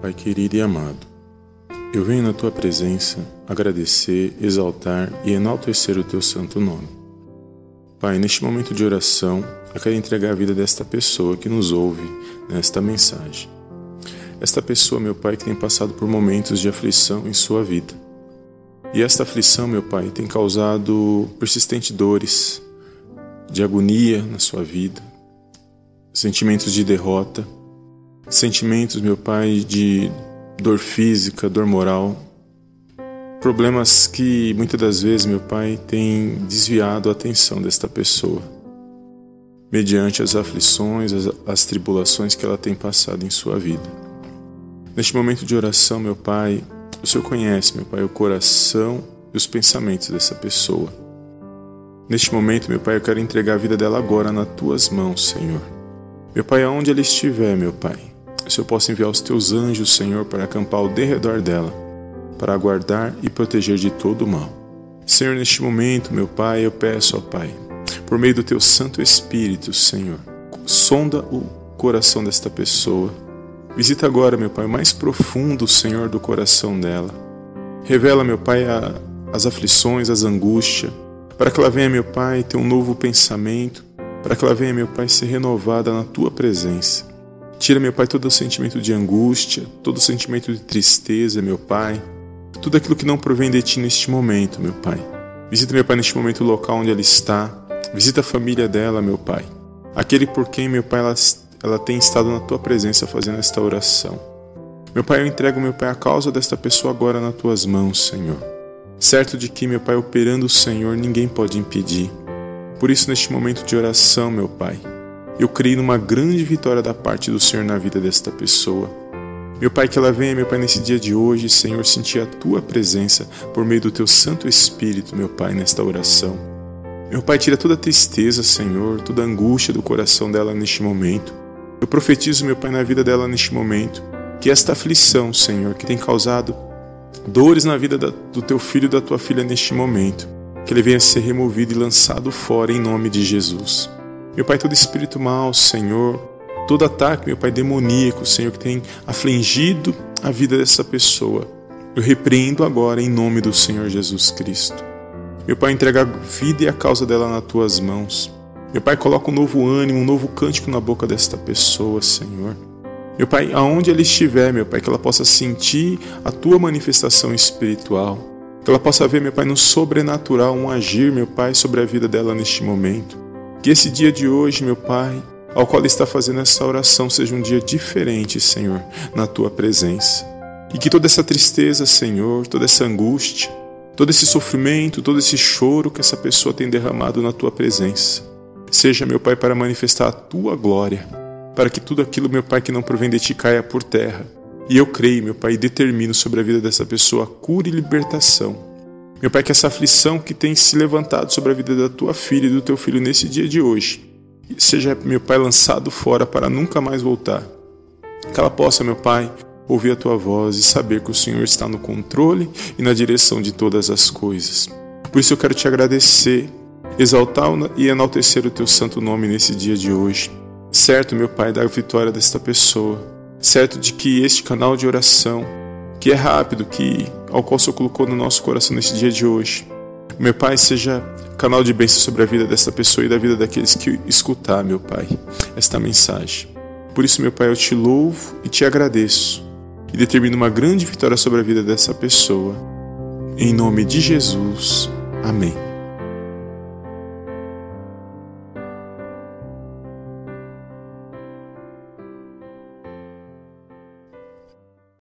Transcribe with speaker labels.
Speaker 1: Pai querido e amado, eu venho na tua presença agradecer, exaltar e enaltecer o teu santo nome. Pai, neste momento de oração, eu quero entregar a vida desta pessoa que nos ouve nesta mensagem. Esta pessoa, meu Pai, que tem passado por momentos de aflição em sua vida. E esta aflição, meu Pai, tem causado persistentes dores, de agonia na sua vida, sentimentos de derrota, sentimentos, meu Pai, de dor física, dor moral, problemas que muitas das vezes, meu Pai, tem desviado a atenção desta pessoa, mediante as aflições, as, as tribulações que ela tem passado em sua vida. Neste momento de oração, meu Pai, o Senhor conhece, meu Pai, o coração e os pensamentos dessa pessoa. Neste momento, meu Pai, eu quero entregar a vida dela agora nas tuas mãos, Senhor. Meu Pai, aonde ela estiver, meu Pai, se eu posso enviar os teus anjos, Senhor, para acampar ao derredor dela, para guardar e proteger de todo o mal. Senhor, neste momento, meu Pai, eu peço, ó Pai, por meio do teu Santo Espírito, Senhor, sonda o coração desta pessoa. Visita agora, meu Pai, o mais profundo, Senhor, do coração dela. Revela, meu Pai, a, as aflições, as angústias, para que ela venha, meu Pai, ter um novo pensamento, para que ela venha, meu Pai, ser renovada na tua presença. Tira, meu Pai, todo sentimento de angústia, todo sentimento de tristeza, meu Pai. Tudo aquilo que não provém de Ti neste momento, meu Pai. Visita, meu Pai, neste momento o local onde ela está. Visita a família dela, meu Pai. Aquele por quem, meu Pai, ela, ela tem estado na Tua presença fazendo esta oração. Meu Pai, eu entrego, meu Pai, a causa desta pessoa agora nas Tuas mãos, Senhor. Certo de que, meu Pai, operando o Senhor, ninguém pode impedir. Por isso, neste momento de oração, meu Pai, eu creio numa grande vitória da parte do Senhor na vida desta pessoa. Meu Pai, que ela venha, meu Pai, nesse dia de hoje, Senhor, sentir a Tua presença por meio do Teu Santo Espírito, meu Pai, nesta oração. Meu Pai, tira toda a tristeza, Senhor, toda a angústia do coração dela neste momento. Eu profetizo, meu Pai, na vida dela neste momento, que esta aflição, Senhor, que tem causado dores na vida do Teu filho e da Tua filha neste momento, que ele venha ser removido e lançado fora em nome de Jesus. Meu Pai, todo espírito mal, Senhor, todo ataque, meu Pai, demoníaco, Senhor, que tem afligido a vida dessa pessoa, eu repreendo agora em nome do Senhor Jesus Cristo. Meu Pai, entrega a vida e a causa dela nas tuas mãos. Meu Pai, coloca um novo ânimo, um novo cântico na boca desta pessoa, Senhor. Meu Pai, aonde ela estiver, meu Pai, que ela possa sentir a tua manifestação espiritual. Que ela possa ver, meu Pai, no sobrenatural um agir, meu Pai, sobre a vida dela neste momento. Que esse dia de hoje, meu Pai, ao qual está fazendo essa oração, seja um dia diferente, Senhor, na tua presença. E que toda essa tristeza, Senhor, toda essa angústia, todo esse sofrimento, todo esse choro que essa pessoa tem derramado na tua presença, seja, meu Pai, para manifestar a tua glória, para que tudo aquilo, meu Pai, que não provém de ti caia por terra. E eu creio, meu Pai, e determino sobre a vida dessa pessoa cura e libertação meu Pai, que essa aflição que tem se levantado sobre a vida da tua filha e do teu filho nesse dia de hoje, seja, meu Pai, lançado fora para nunca mais voltar. Que ela possa, meu Pai, ouvir a tua voz e saber que o Senhor está no controle e na direção de todas as coisas. Por isso eu quero te agradecer, exaltar e enaltecer o teu santo nome nesse dia de hoje. Certo, meu Pai, da vitória desta pessoa. Certo de que este canal de oração que é rápido, que ao qual o Senhor colocou no nosso coração nesse dia de hoje. Meu Pai, seja canal de bênção sobre a vida desta pessoa e da vida daqueles que escutar, meu Pai, esta mensagem. Por isso, meu Pai, eu te louvo e te agradeço e determino uma grande vitória sobre a vida dessa pessoa. Em nome de Jesus. Amém.